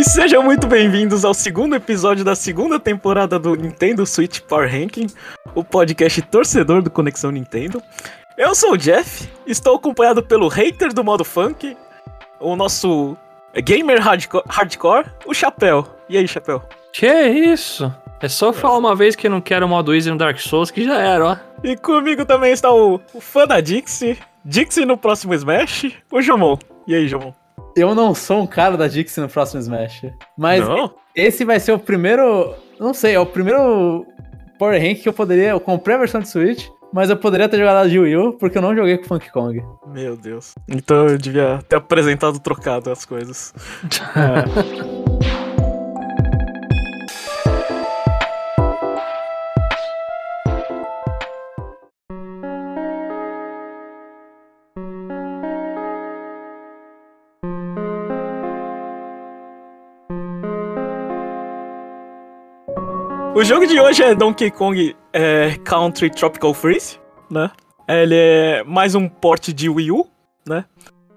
E sejam muito bem-vindos ao segundo episódio da segunda temporada do Nintendo Switch Power Ranking, o podcast torcedor do Conexão Nintendo. Eu sou o Jeff, estou acompanhado pelo hater do modo funk, o nosso gamer hardcore, hardcore o Chapéu. E aí, Chapéu? Que isso? É só falar uma vez que não quero o modo easy no Dark Souls que já era, ó. E comigo também está o, o fã da Dixie, Dixie no próximo Smash, o Jomon. E aí, Jomon? Eu não sou um cara da Dixie no próximo Smash. Mas Não? esse vai ser o primeiro. Não sei, é o primeiro Power Rank que eu poderia. Eu comprei a versão de Switch, mas eu poderia ter jogado de Wii U, porque eu não joguei com Funky Kong. Meu Deus. Então eu devia ter apresentado trocado as coisas. O jogo de hoje é Donkey Kong é, Country Tropical Freeze, né? Ele é mais um port de Wii U, né?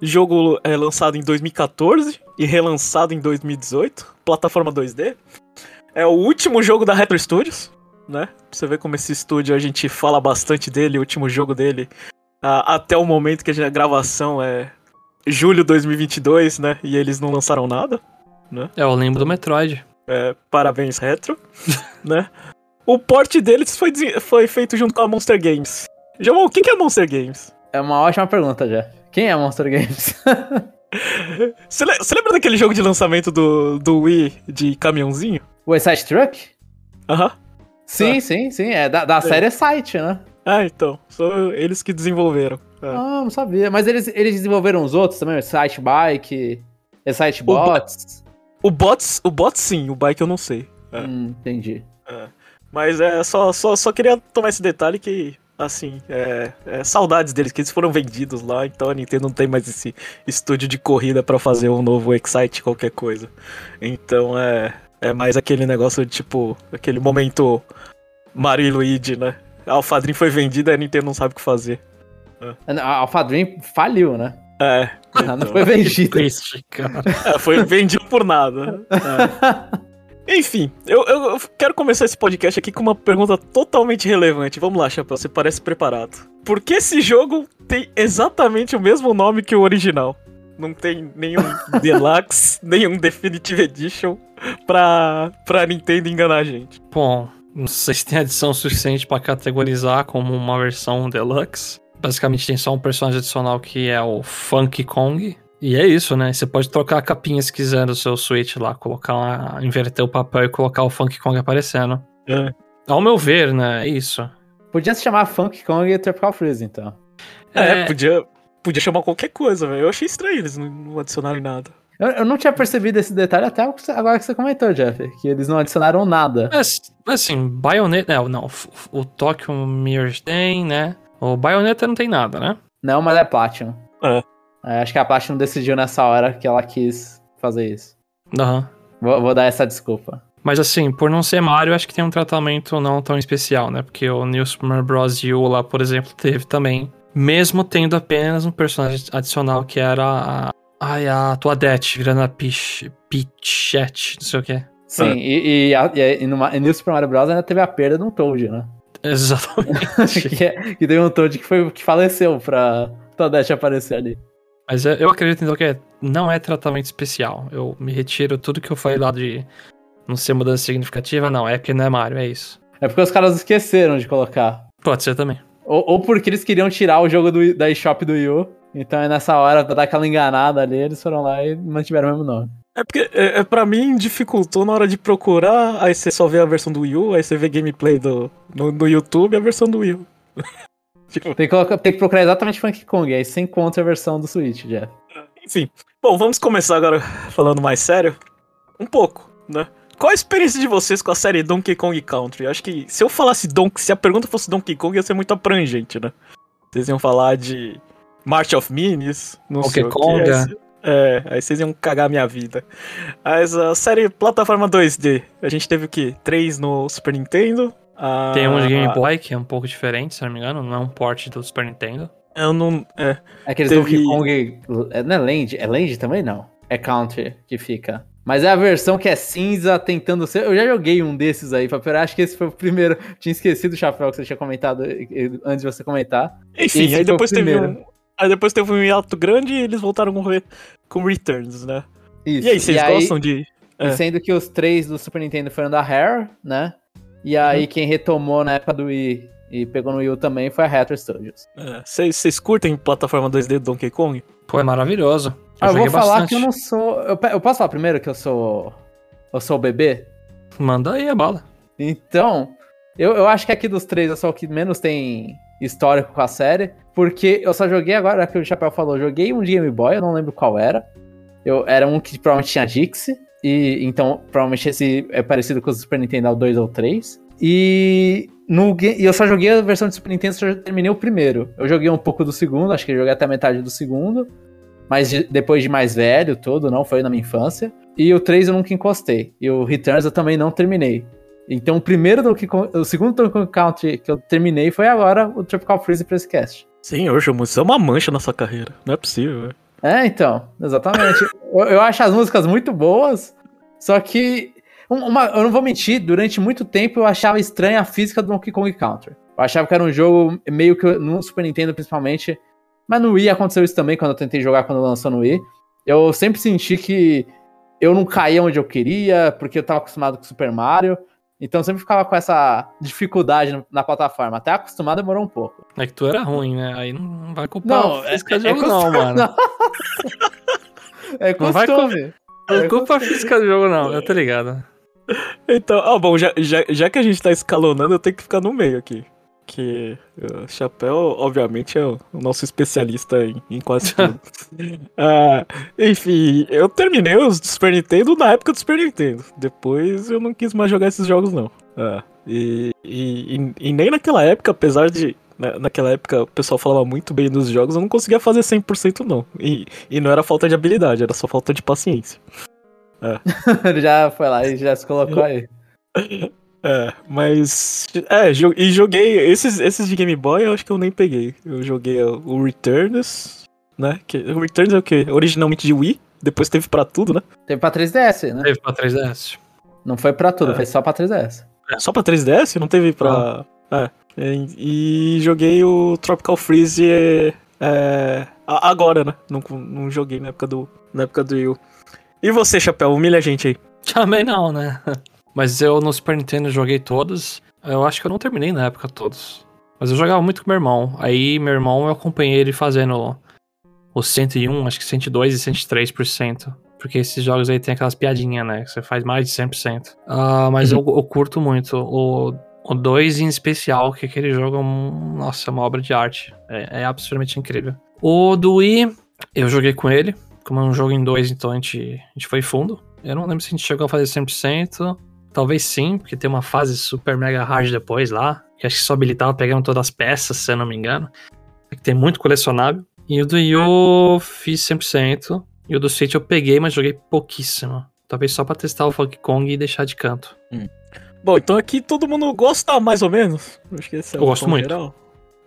Jogo é lançado em 2014 e relançado em 2018, plataforma 2D. É o último jogo da Retro Studios, né? Você ver como esse estúdio a gente fala bastante dele, o último jogo dele, ah, até o momento que a a gravação é julho 2022, né? E eles não lançaram nada, né? É, eu lembro do Metroid. É, parabéns, Retro, né? O port deles foi, foi feito junto com a Monster Games. Jamon, quem que é Monster Games? É uma ótima pergunta, já. Quem é Monster Games? Você le- você lembra daquele jogo de lançamento do, do Wii de caminhãozinho? o Side Truck? Aham. Sim, Ah. sim, sim. É da, da série Site, né? Ah, então. São eles que desenvolveram. É. Ah, não sabia. Mas eles, eles desenvolveram os outros também, o Site Bike, Site O Bots. O bots, o bot sim, o bike eu não sei. É. Hum, entendi. Mas é só, só, só queria tomar esse detalhe que, assim, é, é saudades deles, que eles foram vendidos lá, então a Nintendo não tem mais esse estúdio de corrida pra fazer um novo Excite, qualquer coisa. Então é, é mais aquele negócio de tipo, aquele momento Mario e Luigi, né? A Alpha Dream foi vendida e a Nintendo não sabe o que fazer. A Alpha Dream faliu, né? É, Ela não foi vendida. Triste, cara. é foi vendido por nada. É. Enfim, eu, eu- quero começar esse podcast aqui com uma pergunta totalmente relevante. Vamos lá, Chapéu, você parece preparado. Por que esse jogo tem exatamente o mesmo nome que o original? Não tem nenhum Deluxe, nenhum Definitive Edition pra, pra Nintendo enganar a gente. Bom, não sei se tem adição suficiente pra categorizar como uma versão deluxe. Basicamente tem só um personagem adicional que é o Funky Kong. E é isso, né? Você pode trocar a capinha se quiser do seu Switch lá, colocar lá, inverter o papel e colocar o Funky Kong aparecendo. É. Ao meu ver, né? É isso. Podia se chamar Funky Kong e Tropical Freeze, então. É, podia, podia chamar qualquer coisa, velho. Eu achei estranho eles não, não adicionarem nada. Eu, eu não tinha percebido esse detalhe até agora que você comentou, Jeff. Que eles não adicionaram nada. Mas, assim, Bayonetta. Não, não. f- f- O Tokyo Mirror tem, né? O Bayonetta não tem nada, né? Não, mas é Platinum. É. É, acho que a Platinum decidiu nessa hora que ela quis fazer isso. Aham. Vou, vou dar essa desculpa. Mas assim, por não ser Mario, acho que tem um tratamento não tão especial, né? Porque o New Super Bros. U lá, por exemplo, teve também. Mesmo tendo apenas um personagem adicional que era a. Ai, a Toadette, virando a Peach, Peachette, não sei o quê. Sim, É. e, e, a- e, e no, Ma- e New Super Mario Bros. ainda teve a perda de um Toad, né? Exatamente. que, é- que um Toad que, foi, que faleceu pra Toadette aparecer ali. Mas eu eu acredito então que é- não é tratamento especial. Eu me retiro tudo que eu falei lá de não ser mudança significativa, não. É porque não é Mario, é isso. É porque os caras esqueceram de colocar. Pode ser também. Ou, ou porque eles queriam tirar o jogo do, da eShop do Yu. Então é nessa hora, pra dar aquela enganada ali, eles foram lá e mantiveram o mesmo nome. É porque, é, é, pra mim, dificultou na hora de procurar, aí você só vê a versão do Wii U, aí você vê gameplay do, no, no YouTube e a versão do Wii U. tipo, Tem que, colocar- tem que procurar exatamente Funky Kong, aí você encontra a versão do Switch, Jeff. enfim. Bom, vamos começar agora falando mais sério. Um pouco, né? Qual a experiência de vocês com a série Donkey Kong Country? Acho que se eu falasse Donkey, se a pergunta fosse Donkey Kong, ia ser muito abrangente, né? Vocês iam falar de March of Minis, não Donkey sei o que. Konga. É, aí vocês iam cagar minha vida. Mas a série plataforma 2D, a gente teve o quê? Três no Super Nintendo. a- Tem um de Game Boy que é um pouco diferente, se não me engano. Não é um port do Super Nintendo. Eu não. É. Aqueles Teve- Donkey Kong. É, não é Land? É Land também não? É Country que fica. Mas é a versão que é cinza, tentando ser. Eu já joguei um desses aí, Papel. Acho que esse foi o primeiro. Tinha esquecido o chapéu que você tinha comentado antes de você comentar. Enfim, Esse aí depois teve um. Aí depois teve um hiato grande e eles voltaram com, com Returns, né? Isso. E aí, vocês aí- gostam de. E É. sendo que os três do Super Nintendo foram da Rare, né? E aí quem retomou na época do Wii e pegou no Wii U também foi a Retro Studios. é, Vocês vocês curtem plataforma 2D do Donkey Kong? Pô, é maravilhoso. Ah, eu vou falar bastante. que eu não sou. Eu, eu posso falar primeiro que eu sou. Eu sou o bebê? Manda aí a bala. Então, eu, eu acho que aqui dos três eu sou o que menos tem histórico com a série. Porque eu só joguei agora que o Chapéu falou, joguei um de Game Boy, eu não lembro qual era. Eu, era um que provavelmente tinha Dixie. E então, provavelmente esse é parecido com o Super Nintendo é o 2 ou 3. E no, e eu só joguei a versão de Super Nintendo, só terminei o primeiro. Eu joguei um pouco do segundo, acho que joguei até a metade do segundo. Mas de- depois de mais velho, todo, não foi na minha infância. E o 3 eu nunca encostei. E o Returns eu também não terminei. Então o primeiro Donkey Kong, o segundo Donkey Kong Country que eu terminei foi agora o Tropical Freeze pra esse cast. Sim, hoje isso é uma mancha na sua carreira. Não é possível. É, então, exatamente. eu, eu acho as músicas muito boas, só que um- uma, eu não vou mentir, durante muito tempo eu achava estranha a física do Donkey Kong Country. Eu achava que era um jogo meio que no Super Nintendo principalmente, mas no Wii aconteceu isso também quando eu tentei jogar quando lançou no Wii. Eu sempre senti que eu não caía onde eu queria, porque eu tava acostumado com Super Mario. Então eu sempre ficava com essa dificuldade na- plataforma. Até acostumar demorou um pouco. É que tu era ruim, né? Aí não vai culpar Não, é- do é jogo, não, costume, mano. não. É Não vai costume. Não culpa a física do jogo, não. Eu tô ligado. Então, ah, bom, já, já, já que a gente tá escalonando, eu tenho que ficar no meio aqui. Que o Chapéu, obviamente, é o, nosso especialista em, em quase tudo. Ah, enfim, eu terminei os do Super Nintendo na época do Super Nintendo. Depois eu não quis mais jogar esses jogos, não. Ah, e, e, e- nem naquela época, apesar de. na- Naquela época o pessoal falava muito bem dos jogos, eu não conseguia fazer 100% não. E, e não era falta de habilidade, era só falta de paciência. Ele já foi lá e já se colocou aí. É, mas. É, e joguei. Esses, esses de Game Boy eu acho que eu nem peguei. Eu joguei o Returns, né? Que, o Returns é o quê? Originalmente de Wii, depois teve pra tudo, né? Teve pra 3DS, né? Teve pra 3DS. Não foi pra tudo, É. foi só pra 3DS. Só pra 3DS, não teve pra. É. E, e joguei o Tropical Freeze é, é, agora, né? Não, não joguei na época do, na época do Wii. E você, Chapéu, humilha a gente aí. Também não, né? Mas eu no Super Nintendo joguei todos. Eu acho que eu não terminei na época todos. Mas eu jogava muito com meu irmão. Aí meu irmão eu acompanhei ele fazendo o 101, acho que 102 e 103%. Porque esses jogos aí tem aquelas piadinhas, né? Que você faz mais de 100%. Ah, mas eu, eu curto muito. O, o 2 em especial, que aquele jogo é um, nossa, é uma obra de arte. É, é absolutamente incrível. O do Wii, eu joguei com ele. Como é um jogo em dois, então a gente, a gente foi fundo. Eu não lembro se a gente chegou a fazer 100%. Talvez sim, porque tem uma fase super mega hard depois lá. Que acho que só habilitava pegando todas as peças, se eu não me engano. É que tem muito colecionável. E o do Yu eu fiz 100%. E o do Switch eu peguei, mas joguei pouquíssimo. Talvez só pra testar o Funky Kong e deixar de canto. Bom, então aqui todo mundo gosta mais ou menos. Acho que esse é Eu o gosto muito. geral.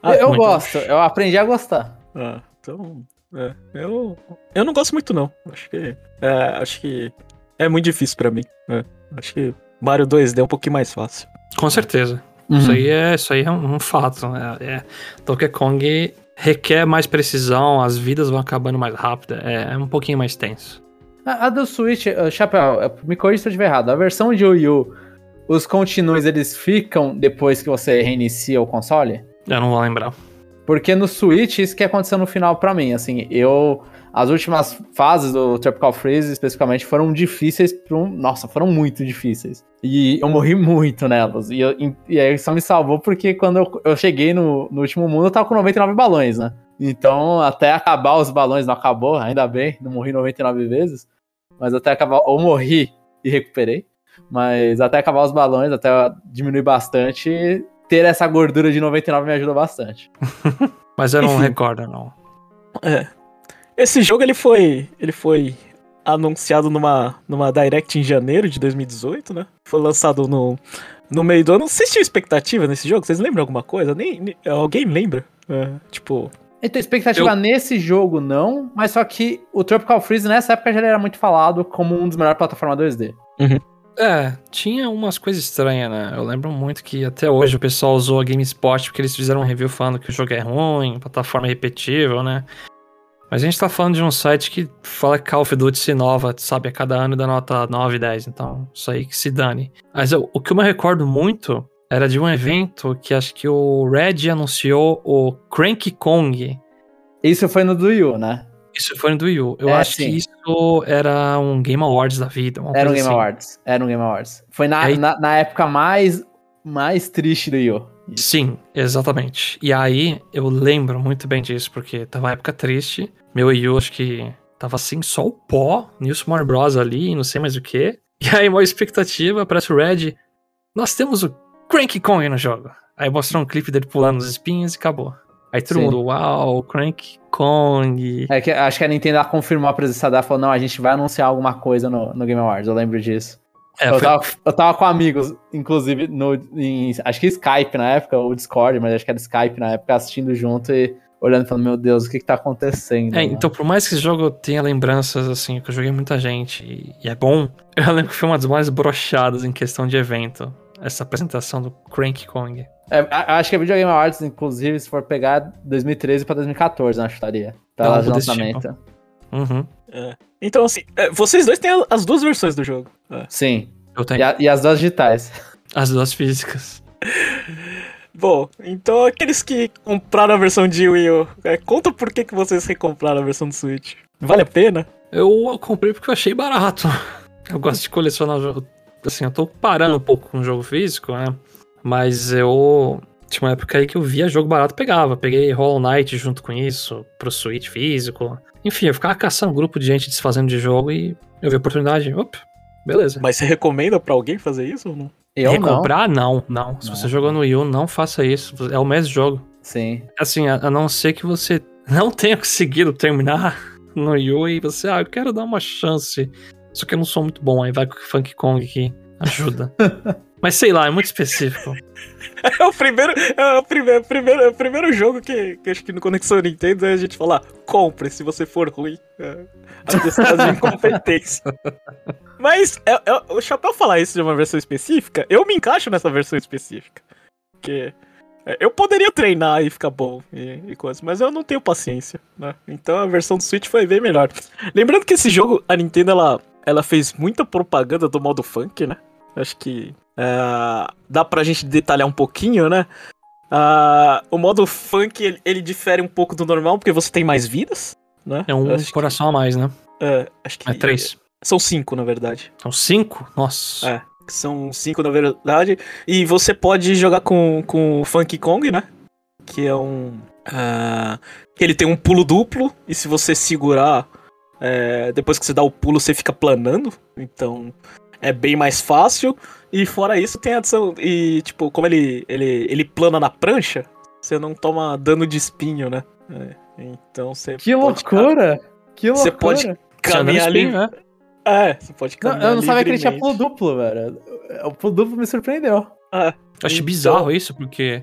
eu eu muito. gosto, eu aprendi a gostar. Ah, então. É, eu, eu não gosto muito, não. Acho que. É, acho que é muito difícil pra mim. É, acho que Mario 2D é um pouquinho mais fácil. Com certeza. Uhum. Isso aí é, isso aí é um, um fato. né? É, Donkey Kong requer mais precisão, as vidas vão acabando mais rápido. É, é um pouquinho mais tenso. A, a do Switch, uh, Chapéu, uh, me corrija se eu estiver errado. A versão de Wii U, os continues eles ficam depois que você reinicia o console? Eu não vou lembrar. Porque no Switch, isso que aconteceu no final pra mim, assim, eu... As últimas fases do Tropical Freeze, especificamente, foram difíceis pra um... Nossa, foram muito difíceis. E eu morri muito nelas. E, eu, e aí só me salvou porque quando eu, eu cheguei no, no último mundo, eu tava com 99 balões, né? Então, até acabar os balões, não acabou, ainda bem, não morri 99 vezes. Mas até acabar... Ou morri e recuperei. Mas até acabar os balões, até diminuir bastante, ter essa gordura de 99 me ajuda bastante. Mas eu não Enfim. recordo, não. É. Esse jogo ele foi. Ele foi anunciado numa, numa Direct em janeiro de 2018, né? Foi lançado no, no meio do ano. Vocês tinham expectativa nesse jogo? Vocês lembram alguma coisa? Nem, nem- alguém lembra? É, tipo. Então, expectativa Eu- nesse jogo não, mas só que o Tropical Freeze nessa época já era muito falado como um dos melhores plataformas 2D. É, tinha umas coisas estranhas, né? Eu lembro muito que até hoje o pessoal usou a GameSpot porque eles fizeram um review falando que o jogo é ruim, plataforma repetível, né? Mas a gente tá falando de um site que fala que Call of Duty se inova, sabe, a cada ano dá nota 9, 10, então isso aí que se dane. Mas eu- o que eu me recordo muito era de um evento que acho que o Red anunciou o Cranky Kong. Isso foi no do Wii U, né? Isso foi no do Wii U. Eu É, acho sim. que isso era um Game Awards da vida. Era um Game assim. Awards. Era um Game Awards. Foi na, aí- na, na época mais, mais triste do Wii U. Sim, exatamente. E aí eu lembro muito bem disso, porque tava uma época triste. Meu Wii U, acho que tava assim, só o pó, Super Bros. ali, não sei mais o que. E aí, uma expectativa, aparece o Red. Nós temos o Cranky Kong no jogo. Aí mostrou um clipe dele pulando os espinhos e acabou. Aí todo Sim. mundo, uau, Cranky Kong. É que, acho que a Nintendo confirmou a presença dela e falou: não, a gente vai anunciar alguma coisa no, no Game Awards. Eu lembro disso. É, eu, foi- tava, eu tava com amigos, inclusive, no, em, acho que Skype na época, ou Discord, mas acho que era Skype na época, assistindo junto e olhando e falando: meu Deus, o que que tá acontecendo? É, né? então por mais que esse jogo tenha lembranças, assim, que eu joguei muita gente e, e é bom, eu lembro que foi uma das mais brochadas em questão de evento. Essa apresentação do Cranky Kong. É, acho que a Video Game Awards, inclusive, se for pegar 2013 pra 2014, na chutaria. Algo ela de lançamento. Uhum. Então, assim, é, vocês dois têm as duas versões do jogo. É. Sim. Eu tenho E, a- e as duas digitais. as duas físicas. Bom, então aqueles que compraram a versão de Wii U, é, conta por que, que vocês recompraram a versão do Switch. Vale a pena? Eu comprei porque eu achei barato. Eu gosto de colecionar jogo. Assim, eu tô parando um pouco com o jogo físico, né? Mas eu. Tinha uma época aí que eu via jogo barato e pegava. Peguei Hollow Knight junto com isso, pro Switch físico. Enfim, eu ficava caçando um grupo de gente desfazendo de jogo e eu vi a oportunidade. Opa, beleza. Mas você recomenda pra alguém fazer isso ou não? Eu não. Recomprar? Não, não. Se Não. você jogou no Wii U, não faça isso. É o mesmo jogo. Sim. Assim, a, a não ser que você não tenha conseguido terminar no Wii U e você, ah, eu quero dar uma chance. Só que eu não sou muito bom, aí vai com o Funk Kong que ajuda. Mas sei lá, é muito específico. É o primeiro, é o primeiro, primeiro, é o primeiro jogo que, que acho que no Conexão Nintendo é a gente falar, compre se você for ruim. É, atestado de incompetência. Mas é, é, o Chapéu falar isso de uma versão específica, eu me encaixo nessa versão específica. Porque é, eu poderia treinar e ficar bom e, e coisas, mas eu não tenho paciência, né? Então a versão do Switch foi bem melhor. Lembrando que esse jogo, a Nintendo, ela, ela fez muita propaganda do modo funk, né? Acho que é, dá pra gente detalhar um pouquinho, né? Ah, o modo funk, ele, ele difere um pouco do normal, porque você tem mais vidas, né? É um acho que, coração a mais, né? é, acho que É três. São cinco, na verdade. São cinco? Nossa. É. São cinco, na verdade. E você pode jogar com, com o Funky Kong, né? Que é um. que ele tem um pulo duplo. E se você segurar. é, depois que você dá o pulo, você fica planando. Então. É bem mais fácil. E fora isso, tem a adição. E, tipo, como ele, ele, ele plana na prancha, você não toma dano de espinho, né? É, então você. Que pode loucura! Que loucura! Você pode caminhar espinho, livre. né? É, você pode Não, caminhar eu não sabia que ele tinha pulo duplo, velho. O pulo duplo me surpreendeu. É. Eu achei Então- bizarro isso, porque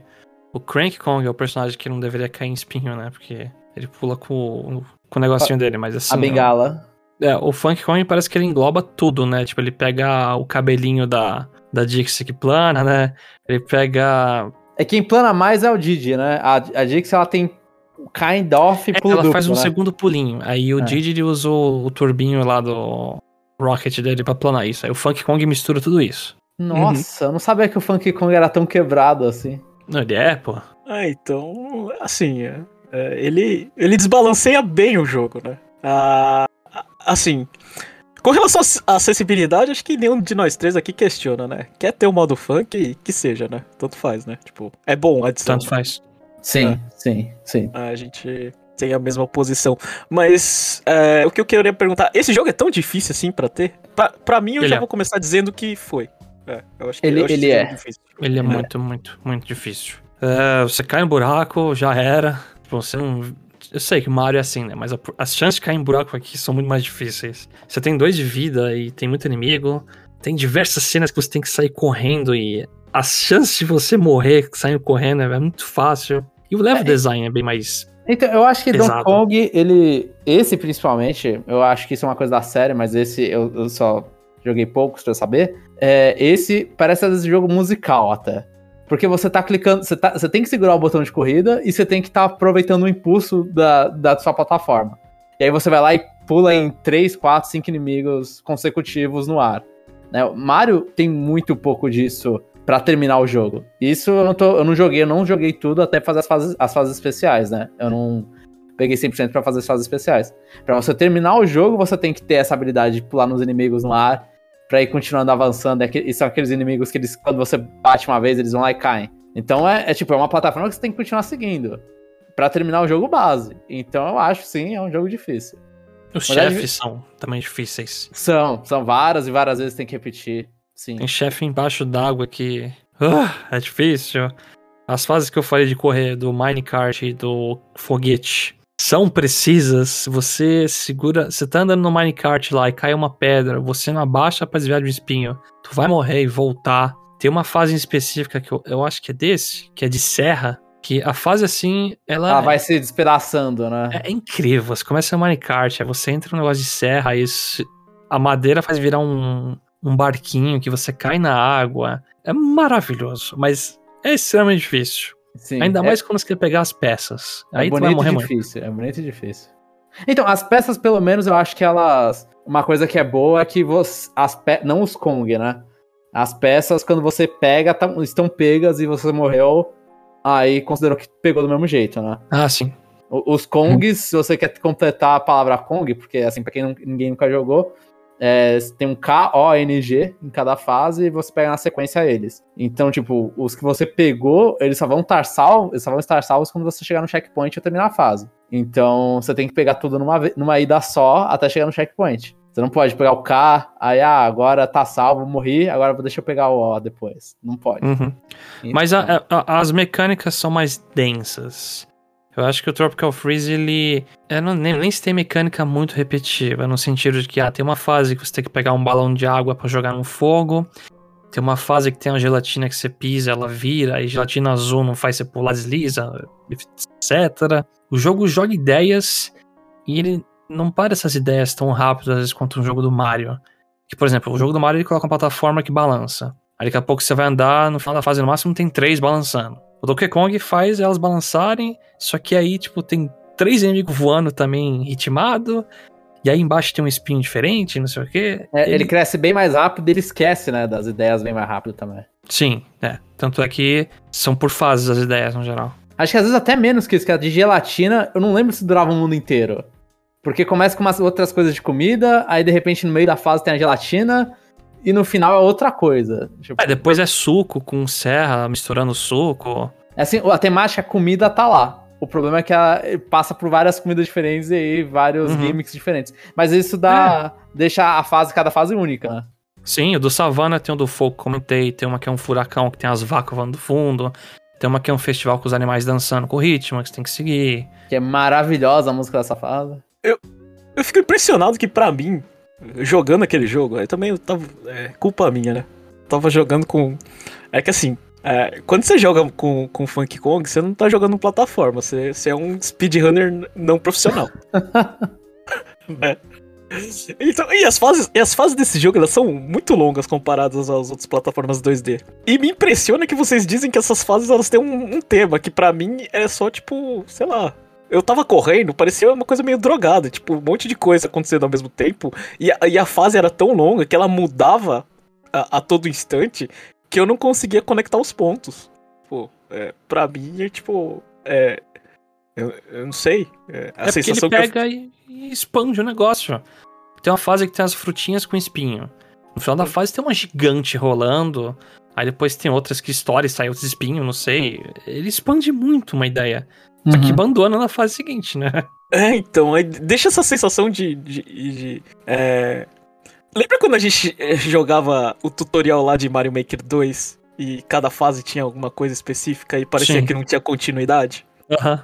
o Crank Kong é o personagem que não deveria cair em espinho, né? Porque ele pula com, o- com o negocinho dele, mas assim. a bengala. É, o Funk Kong parece que ele engloba tudo, né? Tipo, ele pega o cabelinho da, da Dixie que plana, né? Ele pega. É quem plana mais é o Didi, né? A, a Dix, ela tem kind of É, pulo ela duplo, faz um né? segundo pulinho. Aí o É. Didi ele usou o turbinho lá do Rocket dele pra planar isso. Aí o Funk Kong mistura tudo isso. Nossa, eu não sabia que o Funky Kong era tão quebrado assim. Não, ele é, pô. Ah, então, assim, é, é, ele, ele desbalanceia bem o jogo, né? Ah, a- assim, com relação à ac- à acessibilidade, acho que nenhum de nós três aqui questiona, né? Quer ter o modo funk, que seja, né? Tanto faz, né? Tipo, é bom a adição. Tanto faz. Sim, sim, sim. A gente tem a mesma posição. Mas é, o que eu queria perguntar, esse jogo é tão difícil assim pra ter? Pra, pra mim, eu Ele já é. vou começar dizendo que foi. É, eu acho que, Ele- eu acho ele é. difícil. Ele é, É. muito, muito, muito difícil. É, você cai no buraco, já era. Tipo, Você não. Eu sei que Mario é assim, né? Mas a- as chances de cair em buraco aqui são muito mais difíceis. Você tem dois de vida e tem muito inimigo. Tem diversas cenas que você tem que sair correndo e as chances de você morrer saindo correndo é muito fácil. E o level É. design é bem mais Então, eu acho que Donkey Exato. Kong, ele. Esse principalmente, eu acho que isso é uma coisa da série, mas esse eu, eu só joguei poucos pra saber. É, esse parece às vezes jogo musical até. Porque você tá clicando, você, tá, você tem que segurar o botão de corrida e você tem que estar aproveitando o impulso da, da sua plataforma. E aí você vai lá e pula em 3, 4, 5 inimigos consecutivos no ar. Né? Mario tem muito pouco disso pra terminar o jogo. Isso eu não, tô, eu não joguei, eu não joguei tudo até fazer as fases, as fases especiais, né? Eu não peguei 100% pra fazer as fases especiais. Pra você terminar o jogo, você tem que ter essa habilidade de pular nos inimigos no ar, pra ir continuando avançando. É E são aqueles inimigos que eles, quando você bate uma vez, eles vão lá e caem. Então é, é tipo, é uma plataforma que você tem que continuar seguindo. Pra terminar o jogo base. Então eu acho sim, é um jogo difícil. Os Mas aí- chefes são também difíceis. São, são várias e várias vezes tem que repetir. Sim. Tem chefe embaixo d'água que. Ah, é difícil. As fases que eu falei de correr do minecart e do foguete são precisas. Você segura. Você tá andando no minecart lá e cai uma pedra, você não abaixa pra desviar de um espinho. Tu vai morrer e voltar. Tem uma fase específica que eu, eu acho que é desse, que é de serra. Que a fase assim, ela. Ela vai se despedaçando, né? É, é incrível. Você começa no minecart, aí você entra no negócio de serra, aí a madeira faz virar um, um barquinho que você cai na água. É maravilhoso, mas é extremamente difícil. Sim. Ainda É- mais quando você quer pegar as peças. É aí tu vai bonito morrer e muito. difícil, é bonito e difícil. Então, as peças, pelo menos, eu acho que elas. Uma coisa que é boa é que você. As pe... Não os Kong, né? As peças, quando você pega, tão- estão pegas e você morreu, aí considerou que pegou do mesmo jeito, né? Ah, sim. O- Os Kongs, se você quer completar a palavra Kong, porque assim, pra quem não- ninguém nunca jogou, é, tem um K-O-N-G em cada fase e você pega na sequência eles. Então, tipo, os que você pegou, eles só vão estar salvos, eles só vão estar salvos quando você chegar no checkpoint e terminar a fase. Então, você tem que pegar tudo numa, numa ida só até chegar no checkpoint. Você não pode pegar o K, aí, ah, agora tá salvo, morri, agora deixa eu pegar o O depois. Não pode. Uhum. Mas a- a- as mecânicas são mais densas. Eu acho que o Tropical Freeze, ele. Eu não, nem, nem se tem mecânica muito repetitiva, no sentido de que ah, tem uma fase que você tem que pegar um balão de água pra jogar no fogo. Tem uma fase que tem uma gelatina que você pisa, ela vira, e gelatina azul não faz você pular, desliza, etc. O jogo joga ideias e ele não para essas ideias tão rápido, às vezes, quanto um jogo do Mario. Que, por exemplo, o jogo do Mario ele coloca uma plataforma que balança. Aí daqui a pouco você vai andar, no final da fase no máximo tem três balançando. O Donkey Kong faz elas balançarem, só que aí, tipo, tem três inimigos voando também ritmado. E aí embaixo tem um espinho diferente, não sei o quê. É, ele... cresce bem mais rápido e ele esquece, né, das ideias bem mais rápido também. Sim, é. Tanto é que são por fases as ideias, no geral. Acho que às vezes até menos que isso, que a de gelatina, eu não lembro se durava o mundo inteiro. Porque começa com umas outras coisas de comida, aí de repente no meio da fase tem a gelatina, e no final é outra coisa. Tipo, É, depois é suco com serra, misturando suco. assim, a temática comida tá lá. O problema é que ela passa por várias comidas diferentes e vários Uhum. gimmicks diferentes. Mas isso dá. deixa a fase, cada fase única, né? Sim, o do Savana tem o do fogo, comentei. Tem uma que é um furacão, que tem as vacas voando do fundo. Tem uma que é um festival com os animais dançando com ritmo, que você tem que seguir. Que é maravilhosa a música dessa fase. Eu fico impressionado que, pra mim, jogando aquele jogo, aí também eu tava. É culpa minha, né? Tava jogando com. É que assim, é, quando você joga com, com Funky Kong, você não tá jogando plataforma, você, você é um speedrunner não profissional. né? Então, e as fases, e as fases desse jogo, elas são muito longas comparadas às outras plataformas 2D. E me impressiona que vocês dizem que essas fases elas têm um, um tema que pra mim é só tipo, sei lá, eu tava correndo, parecia uma coisa meio drogada, tipo, um monte de coisa acontecendo ao mesmo tempo, e a, e a fase era tão longa que ela mudava a, a todo instante que eu não conseguia conectar os pontos. Pô, é, pra mim é tipo. É, eu, eu não sei. É, a é sensação ele que eu pega e, e expande o negócio. Tem uma fase que tem as frutinhas com espinho. No final da fase tem uma gigante rolando. Aí depois tem outras que e sai outros espinhos, não sei. Ele expande muito uma ideia. Só que Uhum. abandona na fase seguinte, né? É, então, aí deixa essa sensação de. de, de, é... Lembra quando a gente eh, jogava o tutorial lá de Mario Maker 2 e cada fase tinha alguma coisa específica e parecia Sim. que não tinha continuidade? Aham.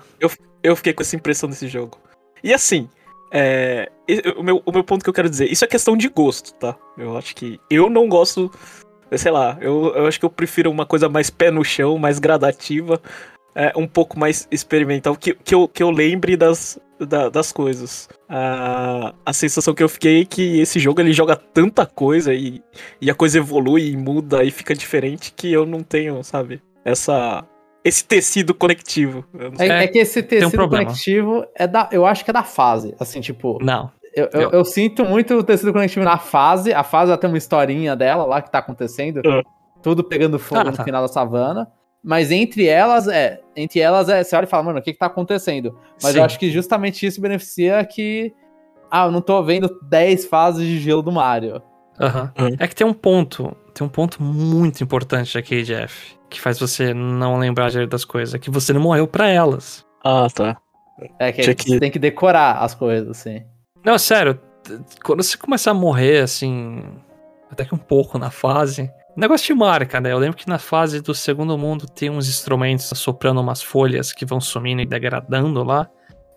Eu fiquei com essa impressão desse jogo. E assim, é, o, meu, o meu ponto que eu quero dizer, isso é questão de gosto, tá? Eu acho que eu não gosto, sei lá, eu, eu acho que eu prefiro uma coisa mais pé no chão, mais gradativa, é, um pouco mais experimental, que, que, eu, que eu lembre das, da, das coisas. A, a sensação que eu fiquei é que esse jogo ele joga tanta coisa e, e a coisa evolui e muda e fica diferente que eu não tenho, sabe, essa. Esse tecido conectivo. É, é que esse um tecido problema. conectivo é da. Eu acho que é da fase. Assim, tipo. Não. Eu, eu, Eu- sinto muito o tecido conectivo na fase. A fase ela tem uma historinha dela lá que tá acontecendo. Ah. Tudo pegando fogo Ah, no tá. final da savana. Mas entre elas, é. Entre elas, é. Você olha e fala, mano, o que que tá acontecendo? Mas Sim. eu acho que justamente isso beneficia que. Ah, eu não tô vendo 10 fases de gelo do Mario. Aham. Uhum. É que tem um ponto, tem um ponto muito importante aqui, Jeff, que faz você não lembrar direito das coisas, é que você não morreu pra elas. Ah, tá. É que que- tem que decorar as coisas, assim. Não, sério, quando você começar a morrer, assim, até que um pouco na fase, o negócio te marca, né? Eu lembro que na fase do segundo mundo tem uns instrumentos soprando umas folhas que vão sumindo e degradando lá.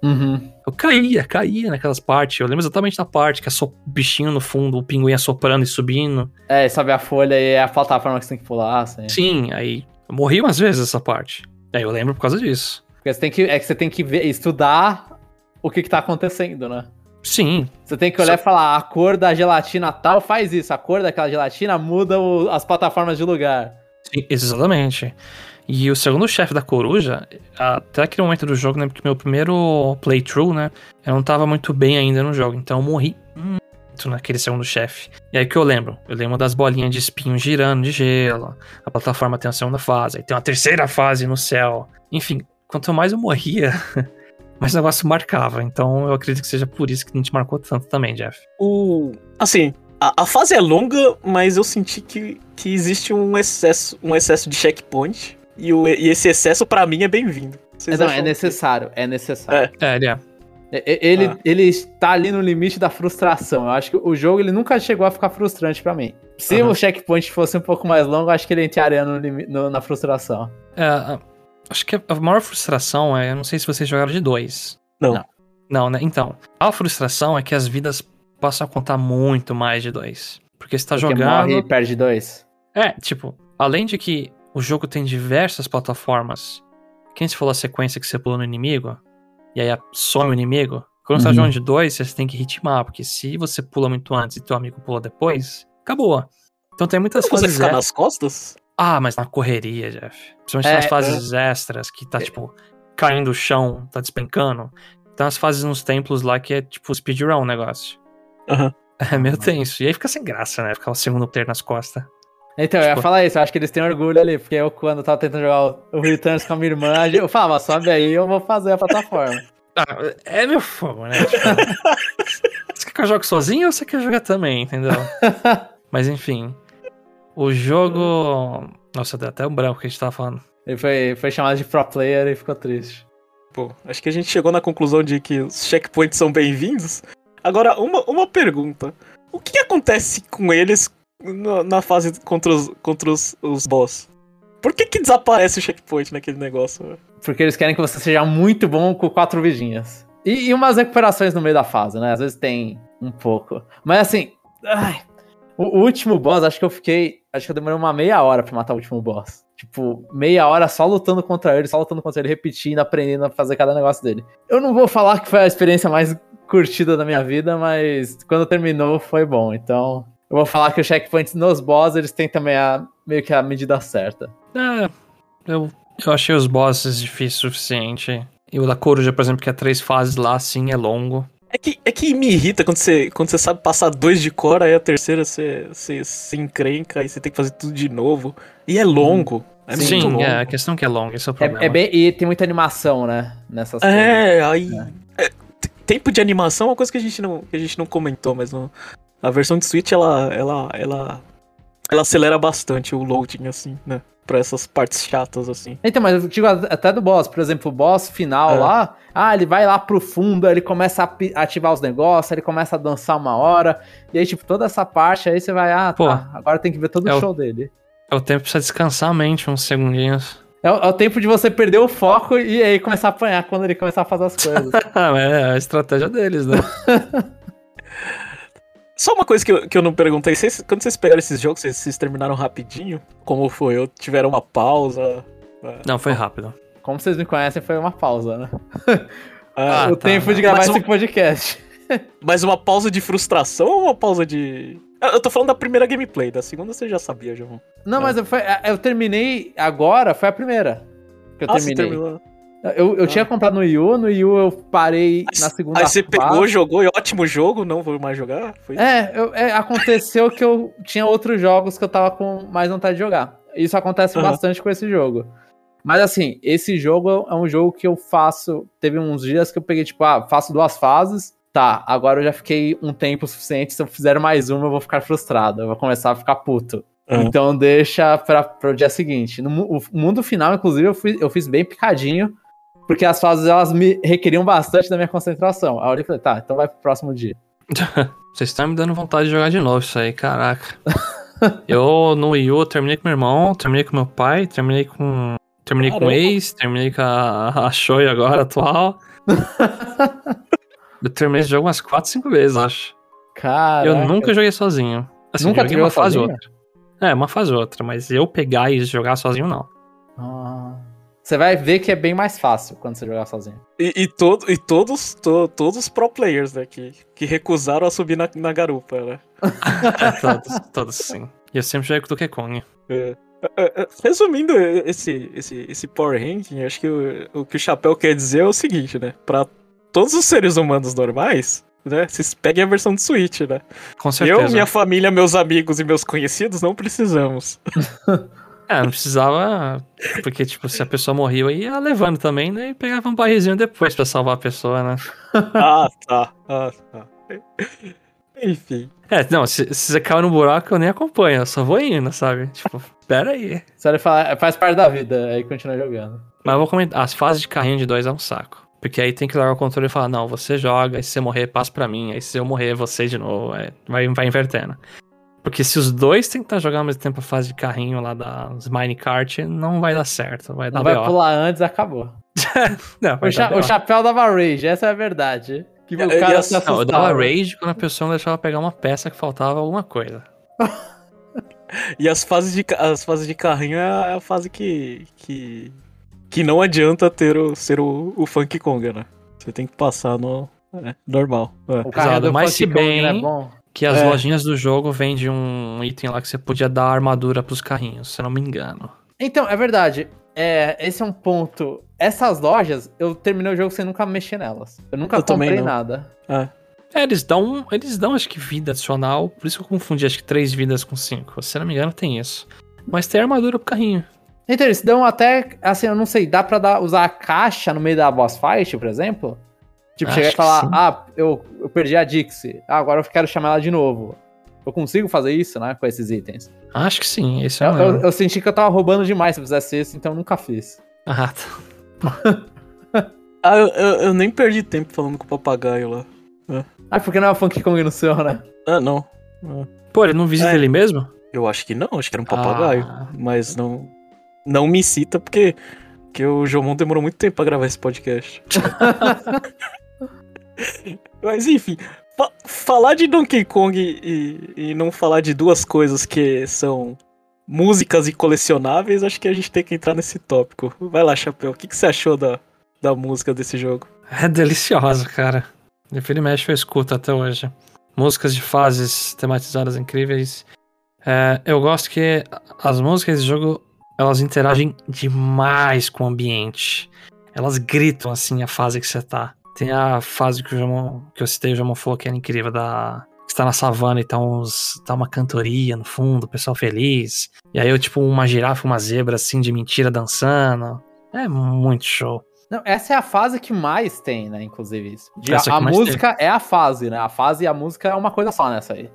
Uhum. Eu caía, caía naquelas partes. Eu lembro exatamente da parte que é só o bichinho no fundo, o pinguim soprando e subindo. É, sobe a folha e é a plataforma que você tem que pular, assim. Sim, aí eu morri umas vezes essa parte. Aí eu lembro por causa disso. Porque você tem que, é que você tem que ver, estudar o que, que tá acontecendo, né? Sim, Você tem que olhar e falar, a cor da gelatina tal faz isso, a cor daquela gelatina muda o- as plataformas de lugar. sim, exatamente. E o segundo chefe da coruja, até aquele momento do jogo, né? Porque meu primeiro playthrough, né? Eu não tava muito bem ainda no jogo, então eu morri muito naquele segundo chefe. E aí que eu lembro? Eu lembro das bolinhas de espinho girando de gelo. A plataforma tem a segunda fase, aí tem uma terceira fase no céu. Enfim, quanto mais eu morria, mais o negócio marcava. Então eu acredito que seja por isso que não te marcou tanto também, Jeff. O. Assim, a, a fase é longa, mas eu senti que, que existe um excesso, um excesso de checkpoint. E, o, e esse excesso, pra mim, é bem-vindo. Não, é que- necessário, é necessário. É, ele é. E- e- Ele, Ah. ele está ali no limite da frustração. Eu acho que o jogo ele nunca chegou a ficar frustrante pra mim. Se Aham. o checkpoint fosse um pouco mais longo, eu acho que ele entraria no no- na frustração. É, acho que a maior frustração é, eu não sei se vocês jogaram de dois. Não. Não. Não, né? Então, a frustração é que as vidas passam a contar muito mais de dois. Porque você tá Porque jogando. morre e perde dois. É, tipo, além de que o jogo tem diversas plataformas, quem se falou a sequência que você pula no inimigo, e aí some o inimigo, quando você tá Uhum. jogando de dois, você tem que ritmar, porque se você pula muito antes e teu amigo pula depois, acabou. Então tem muitas Você consegue fases. ficar é- nas costas? Ah, mas na correria, Jeff. Principalmente É, nas fases extras, que tá, tipo, caindo o chão, tá despencando. Tem umas fases nos templos lá que é, tipo, speedrun o negócio. Aham. É meio tenso. E aí fica sem graça, né? Ficar o segundo player nas costas. Então, eu ia Tipo- falar isso, eu acho que eles têm orgulho ali, porque eu, quando eu tava tentando jogar o- o Returns com a minha irmã, eu falava, sobe aí, eu vou fazer a plataforma. Ah, é meu fogo, né? Tipo, você quer que eu jogue sozinho ou você quer jogar também, entendeu? Mas enfim. O jogo. Nossa, deu até o branco que a gente tava falando. Ele foi, foi chamado de pro player e ficou triste. Pô, acho que a gente chegou na conclusão de que os checkpoints são bem-vindos. Agora, uma, uma pergunta. O que acontece com eles na, na fase contra os, contra os, os boss? Por que que desaparece o checkpoint naquele negócio? Porque eles querem que você seja muito bom com quatro vidinhas. E, e umas recuperações no meio da fase, né? Às vezes tem um pouco. Mas assim, ai, o, último boss, acho que eu fiquei. Acho que eu demorei uma meia hora pra matar o último boss. Tipo, meia hora só lutando contra ele, só lutando contra ele, repetindo, aprendendo a fazer cada negócio dele. Eu não vou falar que foi a experiência mais curtida da minha vida, mas quando terminou foi bom. Então, eu vou falar que os checkpoints nos boss, eles têm também a, meio que a medida certa. É, eu, eu achei os bosses difíceis o suficiente. E o da coruja, por exemplo, que é três fases lá, sim, é longo. É que, é que me irrita quando você, quando você sabe passar dois de cor, aí a terceira você, você se encrenca e você tem que fazer tudo de novo. E é longo. É muito sim, longo. é, a questão que é longa, esse é o problema. É, é bem, e tem muita animação, né? Nessas coisas. É, aí. é, t- tempo de animação é uma coisa que a gente não, que a gente não comentou, mas no- a versão de Switch ela, ela, ela, ela acelera bastante o loading, assim, né? Pra essas partes chatas, assim. Então, mas eu digo até do boss, por exemplo, o boss final É. lá, ah, ele vai lá pro fundo, ele começa a ativar os negócios, ele começa a dançar uma hora, e aí, tipo, toda essa parte aí você vai, ah, Pô, tá, agora tem que ver todo é o show dele. É o tempo pra você descansar a mente uns segundinhos. É, o- é o tempo de você perder o foco e aí começar a apanhar quando ele começar a fazer as coisas. Ah, é a estratégia deles, né? Só uma coisa que eu, que eu não perguntei, vocês, quando vocês pegaram esses jogos, vocês, vocês terminaram rapidinho? Como foi? Ou tiveram uma pausa? Não, foi rápido. como vocês me conhecem, foi uma pausa, né? Ah, o tá, tempo de não. gravar Mas esse um- podcast. Mas uma pausa de frustração ou uma pausa de. Eu tô falando da primeira gameplay, da segunda você já sabia, João. Não, É. mas eu, foi- eu terminei agora, foi a primeira que eu ah, você terminei. terminou. Eu, eu Ah. tinha comprado no Wii U, no Wii U eu parei na segunda Aí você fase. pegou, jogou, e ótimo jogo, não vou mais jogar? É, eu- é, aconteceu que eu tinha outros jogos que eu tava com mais vontade de jogar. Isso acontece Aham. bastante com esse jogo. Mas assim, esse jogo é um jogo que eu faço. Teve uns dias que eu peguei, tipo, ah, faço duas fases. Tá, agora eu já fiquei um tempo suficiente. Se eu fizer mais uma, eu vou ficar frustrado. Eu vou começar a ficar puto. Aham. Então deixa pra, pro dia seguinte. No o mundo final, inclusive, eu, fui, eu fiz bem picadinho. Porque as fases elas me requeriam bastante da minha concentração. Aí eu olhei e falei, tá, então vai pro próximo dia. Vocês estão me dando vontade de jogar de novo isso aí, caraca. eu no Wii U eu terminei com meu irmão, terminei com meu pai, terminei com. Terminei com o Caramba. ex, terminei com a, a Shoei agora, atual. eu terminei esse jogo umas 4, 5 vezes, acho. Cara. Eu nunca joguei sozinho. Assim, Nunca joguei uma fase ou outra. É, uma fase ou outra, mas eu pegar e jogar sozinho, não. Ah. Você vai ver que é bem mais fácil quando você jogar sozinho. E, e, todo, e todos, to- todos os pro players, né? Que, que recusaram a subir na, na garupa, né? todos, todos sim. E eu sempre joguei com o Donkey Kong. É. É, é, Resumindo esse, esse, esse Power Ranking, acho que o, o que o Chapéu quer dizer é o seguinte, né? Pra todos os seres humanos normais, né? Vocês peguem a versão do Switch, né? Com certeza. Eu, minha família, meus amigos e meus conhecidos não precisamos. É, não precisava. Porque, tipo, se a pessoa morria, eu ia levando também, né? E pegava um barrizinho depois pra salvar a pessoa, né? ah, tá. Ah, tá. Enfim. É, não, se, se você caiu no buraco, eu nem acompanho, eu só vou indo, sabe? Tipo, pera aí. Só ele fala, faz parte da vida, aí continua jogando. Mas eu vou comentar, as fases de carrinho de dois é um saco. Porque aí tem que largar o controle e falar, não, você joga, aí se você morrer, passa pra mim, aí se eu morrer, você de novo, é, vai, vai invertendo. Porque se os dois tentar jogar ao mesmo tempo a fase de carrinho lá das Minecart, não vai dar certo, vai dar Não vai BO. pular antes, acabou. Não, O, cha- o chapéu dava rage, essa é a verdade. Que E- o cara as- se Não, eu assustava. dava rage quando a pessoa não deixava pegar uma peça que faltava alguma coisa. E as fases de, as fases de carrinho é a fase que. que, que não adianta ter o, ser o, o Funk Konga, né? Você tem que passar no. é, normal. é. O carrinho do Mas Funky se Kong, bem- né, bom. Que as É. lojinhas do jogo vendem um item lá que você podia dar armadura pros carrinhos, se eu não me engano. Então, é verdade. É, esse é um ponto. Essas lojas, eu terminei o jogo sem nunca mexer nelas. Eu nunca Eu comprei nada. É. É, eles dão, eles dão acho que vida adicional, por isso que eu confundi acho que três vidas com cinco. Se eu não me engano tem isso. Mas tem armadura pro carrinho. Então, eles dão até, assim, eu não sei, dá pra dar, usar a caixa no meio da boss fight, por exemplo? Tipo, Acho chegar e falar, sim. ah, eu, eu perdi a Dixie, ah, agora eu quero chamar ela de novo. Eu consigo fazer isso, né, com esses itens. Acho que sim, esse é Eu, o eu, eu senti que eu tava roubando demais se eu fizesse isso, então eu nunca fiz. Ah, tá. Ah, eu, eu, eu nem perdi tempo falando com o papagaio lá. Ah, porque não é o Funky Kong no seu, né? Ah, não. Pô, ele não visita É. ele mesmo? Eu acho que não, acho que era um papagaio. Ah. Mas não. Não me cita porque. Porque o Jomon demorou muito tempo pra gravar esse podcast. Mas enfim, fa- falar de Donkey Kong e, e não falar de duas coisas que são músicas e colecionáveis, acho que a gente tem que entrar nesse tópico. Vai lá, Chapéu, o que, que você achou da, da música desse jogo? É deliciosa, cara. E mexe eu escuto até hoje. Músicas de fases tematizadas incríveis. É, eu gosto que as músicas desse jogo, elas interagem demais com o ambiente. Elas gritam, assim, a fase que você tá. Tem a fase que, o Jamon, que eu citei, o Jamon falou que era incrível, da... Está na savana e tá, uns, tá uma cantoria no fundo, o pessoal feliz. E aí eu, tipo, uma girafa, uma zebra, assim, de mentira dançando. É muito show. Não, essa é a fase que mais tem, né, inclusive isso. De- a música é a fase, né? A fase e a música é uma coisa só nessa aí.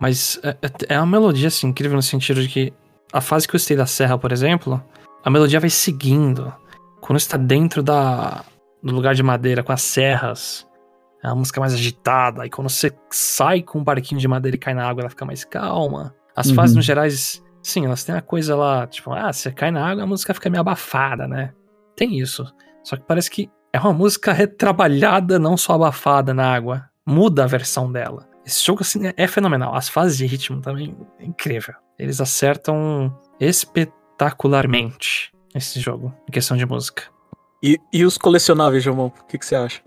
Mas é, é- é uma melodia assim, incrível no sentido de que a fase que eu citei da Serra, por exemplo, a melodia vai seguindo. Quando está dentro da, do lugar de madeira com as serras, é uma música mais agitada. E quando você sai com um barquinho de madeira e cai na água, ela fica mais calma. As Uhum. fases, no gerais, sim, elas têm a coisa lá, tipo, ah, você cai na água, a música fica meio abafada, né? Tem isso. Só que parece que é uma música retrabalhada, não só abafada na água. Muda a versão dela. Esse jogo, assim, é- é fenomenal. As fases de ritmo também é incrível. Eles acertam espetacularmente esse jogo, em questão de música. E, e os colecionáveis, Jomon? O que, que você acha?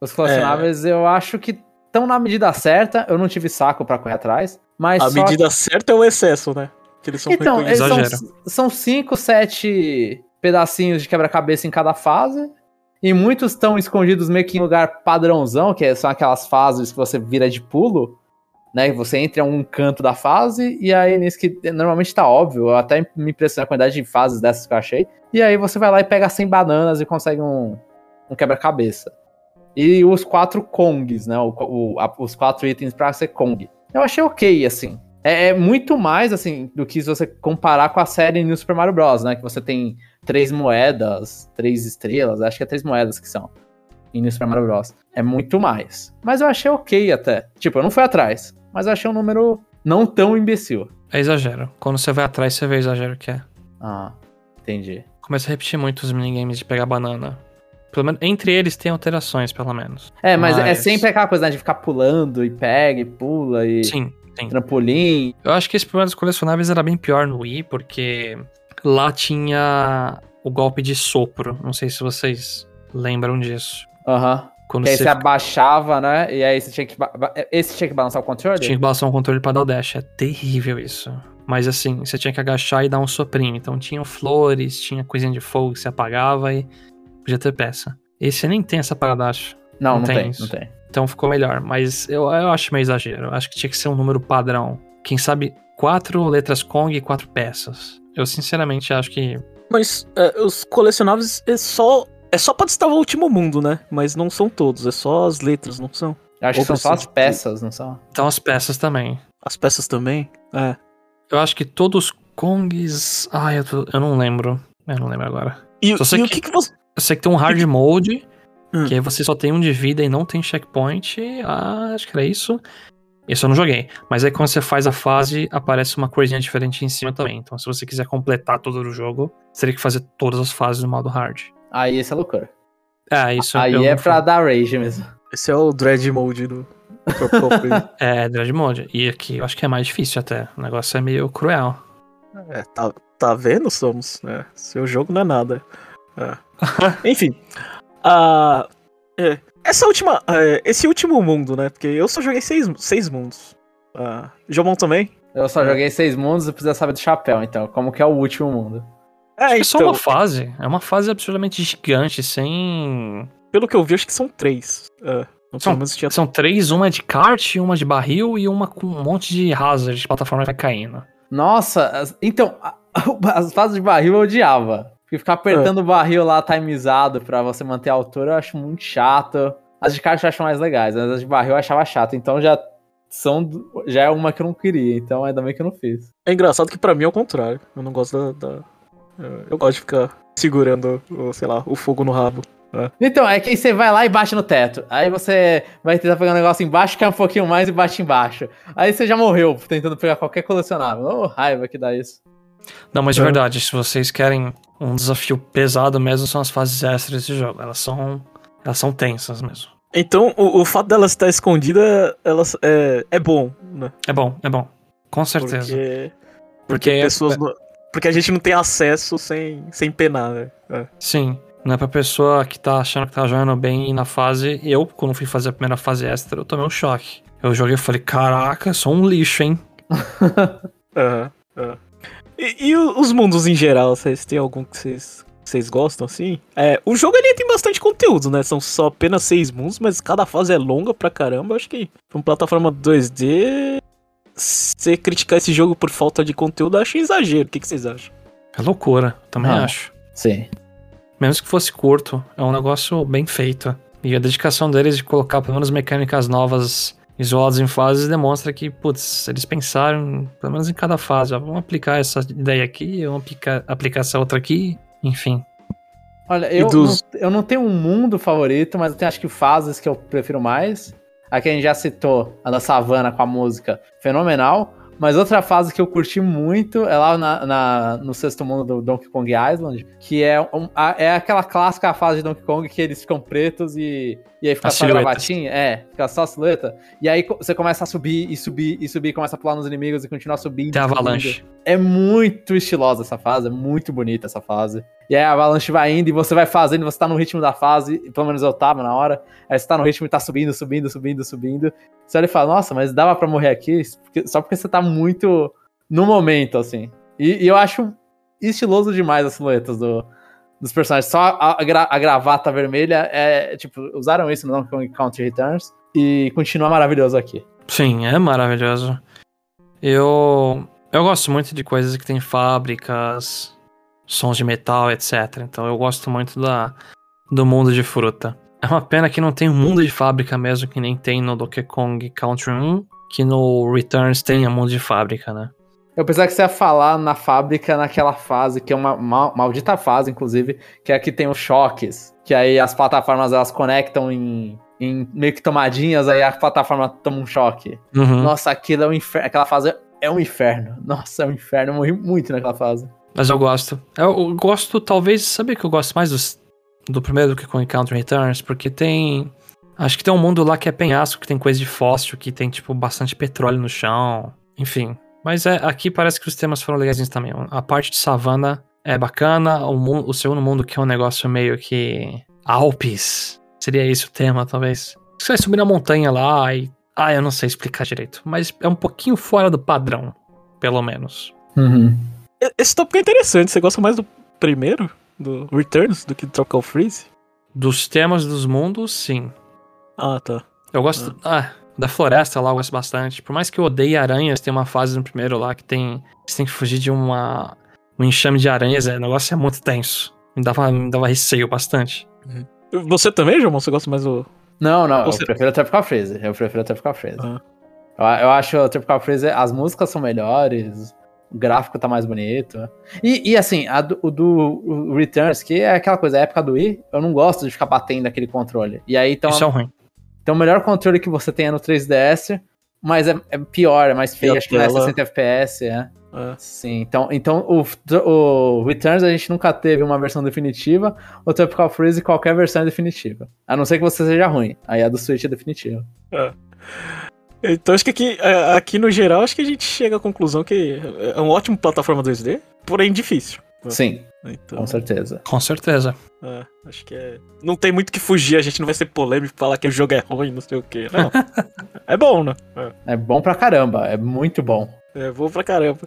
Os colecionáveis eu acho que estão na medida certa. Eu não tive saco pra correr atrás. Mas A só medida certa é o excesso, né? Que eles são Então, eles são, são cinco, sete pedacinhos de quebra-cabeça em cada fase. E muitos estão escondidos meio que em lugar padrãozão, que são aquelas fases que você vira de pulo, né? Você entra em um canto da fase, e aí nisso que normalmente tá óbvio, eu até me impressionei a quantidade de fases dessas que eu achei. E aí você vai lá e pega 100 bananas e consegue um, um quebra-cabeça. E os quatro Kongs, né? O, o- a- os quatro itens pra ser Kong. Eu achei ok, assim. É, é muito mais, assim, do que se você comparar com a série New Super Mario Bros, né? Que você tem três moedas, três estrelas, acho que é três moedas que são. Em New Super Mario Bros. É muito mais. Mas eu achei ok até. Tipo, eu não fui atrás, mas eu achei um número não tão imbecil. É exagero. Quando você vai atrás, você vê o exagero que é. Ah, entendi. Começa a repetir muito os minigames de pegar banana. Pelo menos, entre eles tem alterações, pelo menos. É, mas, é Mas- sempre aquela coisa né, de ficar pulando e pega e pula e Sim, sim. trampolim. Eu acho que esse problema dos colecionáveis era bem pior no Wii, porque lá tinha o golpe de sopro. Não sei se vocês lembram disso. Aham. Quando Que aí você você abaixava, né? E aí você tinha que. Esse tinha que balançar o controle? tinha que balançar um controle pra dar o dash. É terrível isso. Mas assim, você tinha que agachar e dar um soprinho. Então tinham flores, tinha coisinha de fogo que você apagava e podia ter peça. Esse nem tem essa parada, acho. Não, Não não, tem tem, isso. não tem. Então ficou melhor. Mas eu, eu acho meio exagero. Eu acho que tinha que ser um número padrão. Quem sabe quatro letras Kong e quatro peças. Eu sinceramente acho que Mas é, os colecionáveis é só. É só pra destravar o último mundo, né? Mas não são todos, é só as letras, não são? Eu acho Ou que são só as peças, não são? Então as peças também. As peças também? É. Eu acho que todos os Kongs. Ah, eu, tô- eu não lembro. Eu não lembro agora. E, Só sei e o que- que, que você. Eu sei que tem um hard mode, Hum. que aí você só tem um de vida e não tem checkpoint. Ah, acho que era isso. Isso eu não joguei. Mas aí quando você faz a fase, aparece uma coisinha diferente em cima também. Então se você quiser completar todo o jogo, você teria que fazer todas as fases no modo hard. Aí esse é loucura. É, isso Aí eu é pra dar rage mesmo. Esse é o Dread Mode do. É, Dread Mode. E aqui eu acho que é mais difícil até. O negócio é meio cruel. é, tá, tá vendo, Somos? É, seu jogo não é nada. É. Enfim. a é, essa última. é, esse último mundo, né? Porque eu só joguei seis, seis mundos. Uh, Jomon também? Eu só joguei seis mundos e precisa saber do chapéu, então. Como que é o último mundo? É, É só então, uma fase. É uma fase absurdamente gigante, sem. pelo que eu vi, acho que são três. É, São- tinha São três, uma de kart, uma de barril e uma com um monte de hazard de plataforma que vai caindo. Nossa, então, as fases de barril eu odiava. Porque ficar apertando o barril lá timizado pra você manter a altura eu acho muito chato. As de kart eu acho mais legais, mas as de barril eu achava chato. Então já são já é uma que eu não queria, então ainda bem que eu não fiz. É engraçado que pra mim é o contrário. Eu não gosto da. da- é, Eu gosto de ficar segurando, o, sei lá, o fogo no rabo. Então, é que aí você vai lá e bate no teto. Aí você vai tentar pegar um negócio embaixo, cai um pouquinho mais e bate embaixo. Aí você já morreu tentando pegar qualquer colecionável. Ô, raiva que dá isso. Não, mas de É. verdade, se vocês querem um desafio pesado mesmo, são as fases extras desse jogo. Elas são. Elas são tensas mesmo. Então, o, o fato dela estar escondida, elas, é, é bom, né? É bom, é bom. Com certeza. Porque, Porque, é- pessoas não- porque a gente não tem acesso sem, sem penar, né? É. Sim. Não é pra pessoa que tá achando que tá jogando bem na fase. Eu, quando fui fazer a primeira fase extra, eu tomei um choque. Eu joguei e falei, caraca, sou um lixo, hein? Aham, aham. E, e o- os mundos em geral, vocês têm algum que vocês, vocês gostam, assim? É, o jogo ele tem bastante conteúdo, né? São só apenas seis mundos, mas cada fase é longa pra caramba. Acho que pra uma plataforma 2D, você criticar esse jogo por falta de conteúdo, eu acho exagero. O que, que vocês acham? É loucura, também Não. acho. Sim. Mesmo que fosse curto, é um negócio bem feito. E a dedicação deles de colocar pelo menos mecânicas novas isoladas em fases demonstra que, putz, eles pensaram, pelo menos em cada fase, ó, vamos aplicar essa ideia aqui, vamos aplicar, aplicar essa outra aqui, enfim. Olha, eu, dos- não, eu não tenho um mundo favorito, mas eu tenho acho que fases que eu prefiro mais. Aqui a gente já citou a da Savana com a música fenomenal. Mas outra fase que eu curti muito é lá na, na- no sexto mundo do Donkey Kong Island, que é, um- a- é aquela clássica fase de Donkey Kong que eles ficam pretos e, e aí fica As só a silhuetas. gravatinha. É, fica só a silhueta. E aí você começa a subir e subir e subir, começa a pular nos inimigos e continuar subindo. Tem a avalanche. é muito estilosa essa fase, é muito bonita essa fase. E aí a Avalanche vai indo e você vai fazendo, você tá no ritmo da fase, pelo menos eu tava na hora. Aí você tá no ritmo e tá subindo, subindo, subindo, subindo. Você olha e fala, nossa, mas dava pra morrer aqui? Só porque você tá muito no momento, assim. E, e eu acho estiloso demais as silhuetas do, dos personagens. Só a, a, gra, a, gravata vermelha é, tipo, usaram isso no Donkey Kong Country Returns e continua maravilhoso aqui. Sim, é maravilhoso. Eu eu gosto muito de coisas que tem fábricas, sons de metal, etc. Então eu gosto muito da do mundo de fruta. É uma pena que não tem um mundo de fábrica mesmo que nem tem no Donkey Kong Country 1, que no Returns tem um mundo de fábrica, né? Eu pensava que você ia falar na fábrica naquela fase, que é uma maldita fase, inclusive, que é que tem os choques, que aí as plataformas elas conectam em, em meio que tomadinhas, aí a plataforma toma um choque. Uhum. Nossa, aquilo é um inferno. Aquela fase é um inferno. Nossa, é um inferno. Eu morri muito naquela fase. Mas eu gosto. Eu, gosto, talvez, sabe que eu gosto mais dos, do primeiro do que com Encounter Returns? Porque tem. Acho que tem um mundo lá que é penhasco, que tem coisa de fóssil, que tem, tipo, bastante petróleo no chão. Enfim. Mas é, aqui parece que os temas foram legais também. A parte de savana é bacana. O, o segundo mundo, que é um negócio meio que. Alpes. Seria esse o tema, talvez. Você vai subir na montanha lá e ah, eu não sei explicar direito, mas é um pouquinho fora do padrão, pelo menos. Uhum. Esse tópico é interessante. Você gosta mais do primeiro, do Returns, do que do Tropical Freeze? Dos temas dos mundos, sim. Ah, tá. Eu gosto. Ah. ah, da floresta lá eu gosto bastante. Por mais que eu odeie aranhas, tem uma fase no primeiro lá que tem. Você tem que fugir de uma. Um enxame de aranhas. É, o negócio é muito tenso. Me dava, me dava receio bastante. Uhum. Você também, João? Você gosta mais do, não, não, Você... eu prefiro a Tropical Freeze. Eu prefiro a Tropical Freeze. Uhum. Eu, eu acho a Tropical Freeze, as músicas são melhores, o gráfico tá mais bonito. E, e assim, a do, o do Returns, que é aquela coisa, a época do Wii, eu não gosto de ficar batendo aquele controle. E aí então. Isso é ruim. Então o melhor controle que você tem é no 3DS, mas é, é pior, é mais feio, acho que não é 60 FPS, é. É. Sim, então, então o, o Returns a gente nunca teve uma versão definitiva, o Tropical Freeze qualquer versão é definitiva. A não ser que você seja ruim, aí a do Switch é definitiva. É. Então acho que aqui, é, aqui no geral, acho que a gente chega à conclusão que é uma ótima plataforma 2D, porém difícil. Sim, então, com certeza. Com certeza. É, acho que é. Não tem muito que fugir, a gente não vai ser polêmico falar que o jogo é ruim, não sei o quê. Não. é bom, né? É. é bom pra caramba, é muito bom. É, vou pra caramba.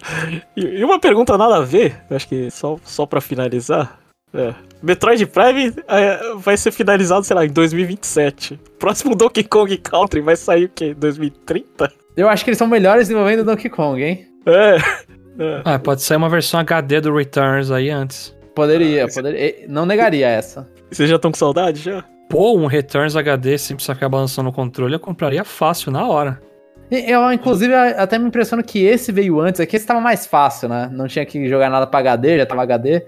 E, e, uma pergunta nada a ver, acho que só, só pra finalizar. É. Metroid Prime é, vai ser finalizado, sei lá, em 2027. Próximo Donkey Kong Country vai sair o quê? 2030? Eu acho que eles são melhores desenvolvendo Donkey Kong, hein? É. é. Ah, pode ser uma versão HD do Returns aí antes. Poderia, ah, poderia. Não negaria essa. Vocês já estão com saudade já? Pô, um Returns HD sem precisar ficar balançando o controle, eu compraria fácil na hora. Eu, inclusive, até me impressiono que esse veio antes. Aqui esse tava mais fácil, né? Não tinha que jogar nada pra HD, já tava HD.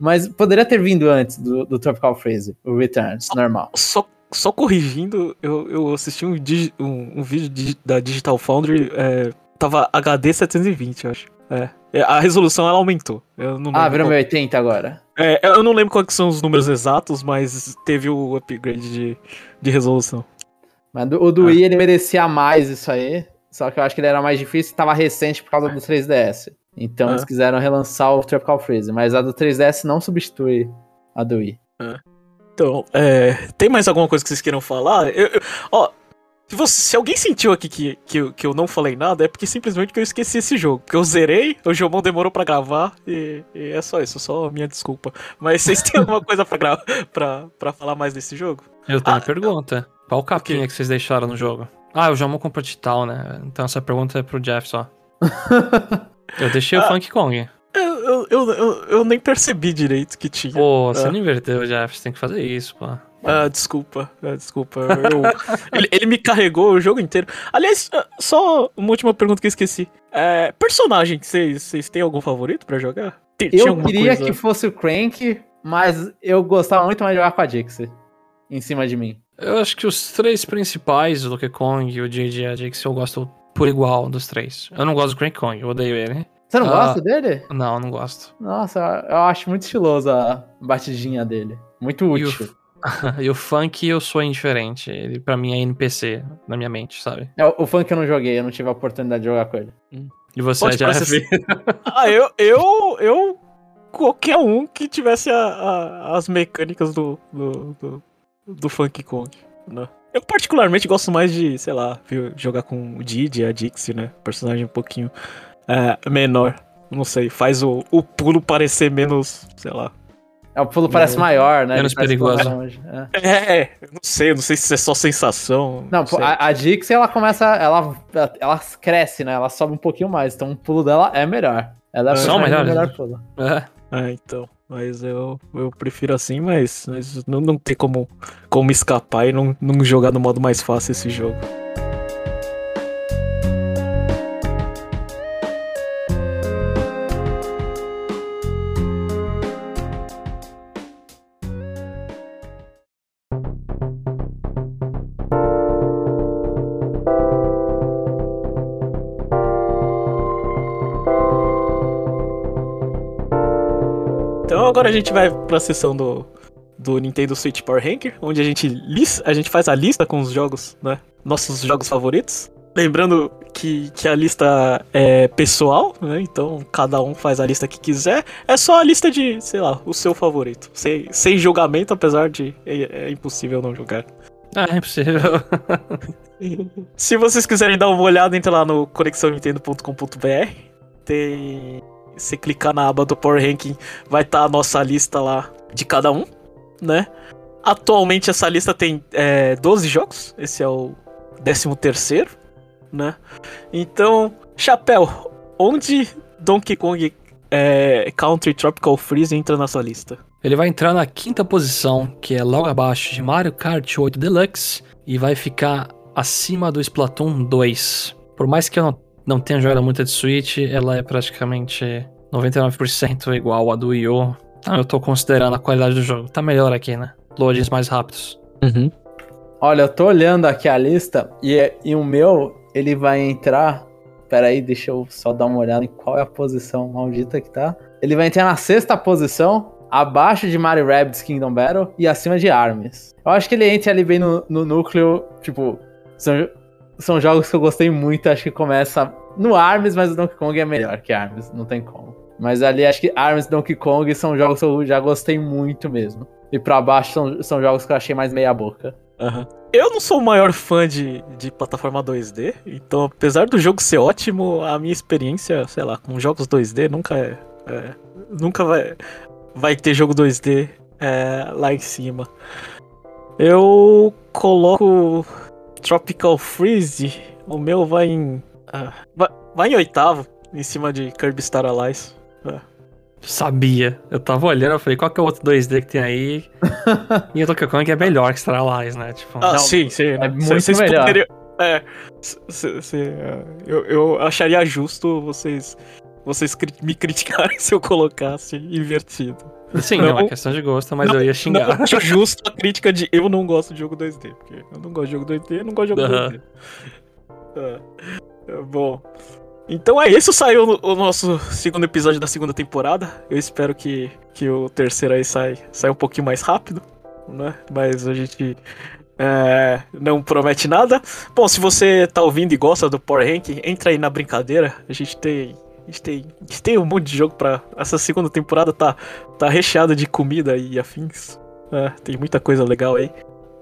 Mas poderia ter vindo antes do, do Tropical Freeze, o Returns, normal. Só, só corrigindo, eu, eu assisti um, um, um vídeo de, da Digital Foundry, é, tava HD 720, eu acho. É. é. A resolução ela aumentou. ah, virou 1080 agora. É, eu não lembro quais são os números exatos, mas teve o upgrade de, de resolução. Mas o do ah. Wii ele merecia mais isso aí. Só que eu acho que ele era mais difícil e tava recente por causa do 3DS. Então ah. eles quiseram relançar o Tropical Freeze. Mas a do 3DS não substitui a do Wii. Ah. Então, é, tem mais alguma coisa que vocês queiram falar? Eu, eu, ó, se, você, se, alguém sentiu aqui que, que, que, eu não falei nada, é porque simplesmente que eu esqueci esse jogo. Porque eu zerei, o Jomon demorou pra gravar e, e, é só isso, só a minha desculpa. Mas vocês têm alguma coisa pra, pra, pra falar mais desse jogo? Eu tenho ah, uma pergunta. Qual capinha okay. que vocês deixaram no jogo? Ah, o Jamon comprou Tital, né? Então essa pergunta é pro Jeff só. eu deixei ah, o Funk Kong. Eu, eu, eu, eu, nem percebi direito que tinha. Pô, você ah. não inverteu, Jeff. Você tem que fazer isso, pô. Ah, desculpa. Ah, desculpa. ele, ele, me carregou o jogo inteiro. Aliás, ah, só uma última pergunta que eu esqueci. É, personagem, vocês têm algum favorito pra jogar? Tem, eu queria coisa... que fosse o Crank, mas eu gostava muito mais de jogar com a Dixie em cima de mim. Eu acho que os três principais, o Donkey Kong, o JJ e a Dixie, eu gosto por igual dos três. Eu não gosto do Crank Kong, eu odeio ele. Você não ah, gosta dele? Não, não gosto. Nossa, eu acho muito estiloso a batidinha dele. Muito útil. E o, e o funk eu sou indiferente. Ele pra mim é NPC na minha mente, sabe? É, o, o funk eu não joguei, eu não tive a oportunidade de jogar com ele. Hum. E você, Pode Jeff? processar. Ah, eu, eu, eu. Qualquer um que tivesse a- a- as mecânicas do, do, do, do Funky Kong, né? Eu particularmente gosto mais de, sei lá, jogar com o Didi, a Dixie, né? Personagem um pouquinho é, menor. Não sei, faz o, o pulo parecer menos, sei lá. É, o pulo parece maior, né? Menos perigoso. é. É, eu não sei, não sei se isso é só sensação. Não, sei. a, a Dixie, ela começa. Ela, ela cresce, né? Ela sobe um pouquinho mais. Então o pulo dela é melhor. Ela é personagem com melhores. melhor pulo. É. Ah, então. Mas eu, eu prefiro assim, mas, mas não, não tem como, como escapar e não, não jogar no modo mais fácil esse jogo. Agora a gente vai pra sessão do, do Nintendo Switch Power Ranker, onde a gente, a gente faz a lista com os jogos, né? Nossos jogos favoritos. Lembrando que, que a lista é pessoal, né? Então cada um faz a lista que quiser. É só a lista de, sei lá, o seu favorito. Sem, sem julgamento, apesar de é, é impossível não julgar. Ah, é impossível. Se vocês quiserem dar uma olhada, entra lá no conexãonintendo.com.br. Tem. Se clicar na aba do Power Ranking, vai estar a nossa lista lá de cada um, né? Atualmente essa lista tem é, 12 jogos. Esse é o 13 terceiro, né? Então, Chapéu, onde Donkey Kong é, Country Tropical Freeze entra na sua lista? Ele vai entrar na quinta posição, que é logo abaixo de Mario Kart 8 Deluxe, e vai ficar acima do Splatoon 2. Por mais que eu não, não tenha jogado muito de Switch, ela é praticamente 99% igual a do Wii U. Então eu tô considerando a qualidade do jogo. Tá melhor aqui, né? Loadings mais rápidos. Olha, eu tô olhando aqui a lista e, e o meu, ele vai entrar. Pera aí, deixa eu só dar uma olhada em qual é a posição maldita que tá. Ele vai entrar na sexta posição, abaixo de Mario Rabbids Kingdom Battle e acima de Arms. Eu acho que ele entra ali bem no, no núcleo, tipo, são, são jogos que eu gostei muito, acho que começa no Arms, mas o Donkey Kong é melhor que Arms, não tem como. Mas ali acho que Arms e Donkey Kong são jogos que eu já gostei muito mesmo. E pra baixo são, são jogos que eu achei mais meia boca. Aham. Eu não sou o maior fã de, de plataforma 2D, então apesar do jogo ser ótimo, a minha experiência, sei lá, com jogos 2D nunca é. é, nunca vai, vai ter jogo 2D é, lá em cima. Eu coloco Tropical Freeze, o meu vai em. ah, vai, vai em oitavo, em cima de Kirby Star Allies. Sabia. Eu tava olhando, eu falei, qual que é o outro 2D que tem aí? e o Donkey Kong é melhor que Star Allies, né? Tipo, Ah, Não, sim, sim. é né? muito Vocês melhor. poderiam- É. é, eu, eu acharia justo vocês, vocês cri- me criticarem se eu colocasse invertido. sim, não- é questão de gosto, mas Não- eu ia Não xingar. acho justo a crítica de eu não gosto de jogo 2D. Porque eu não gosto de jogo 2D, eu não gosto de jogo Aham. 2D. É. É, Bom. Então é isso, saiu o- nosso segundo episódio da segunda temporada. Eu espero que, que o terceiro aí saia, saia um pouquinho mais rápido, né? Mas a gente é, não promete nada. Bom, se você tá ouvindo e gosta do Power Ranking, entra aí na brincadeira. A gente tem. A gente tem, a gente tem um monte de jogo pra. Essa segunda temporada tá, tá recheada de comida e afins. É, tem muita coisa legal aí.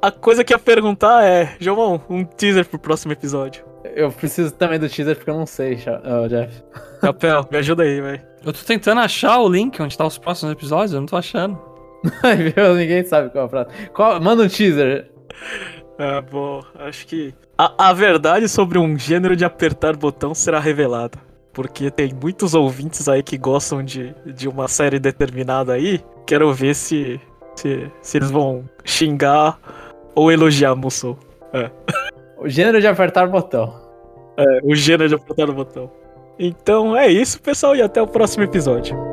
A coisa que ia perguntar é, João, um teaser pro próximo episódio. Eu preciso também do teaser porque eu não sei, Cha- ah, Jeff. Capel, me ajuda aí, velho. Eu tô tentando achar o link onde tá os próximos episódios, eu não tô achando. Ninguém sabe qual é a frase. Qual- Manda um teaser. Ah, bom, acho que. A, a verdade sobre um gênero de apertar botão será revelada. Porque tem muitos ouvintes aí que gostam de, de uma série determinada aí. Quero ver se, se, se eles vão xingar ou elogiar Musou. O gênero de apertar botão. É, o gênero de apertar o botão. Então é isso, pessoal, e até o próximo episódio.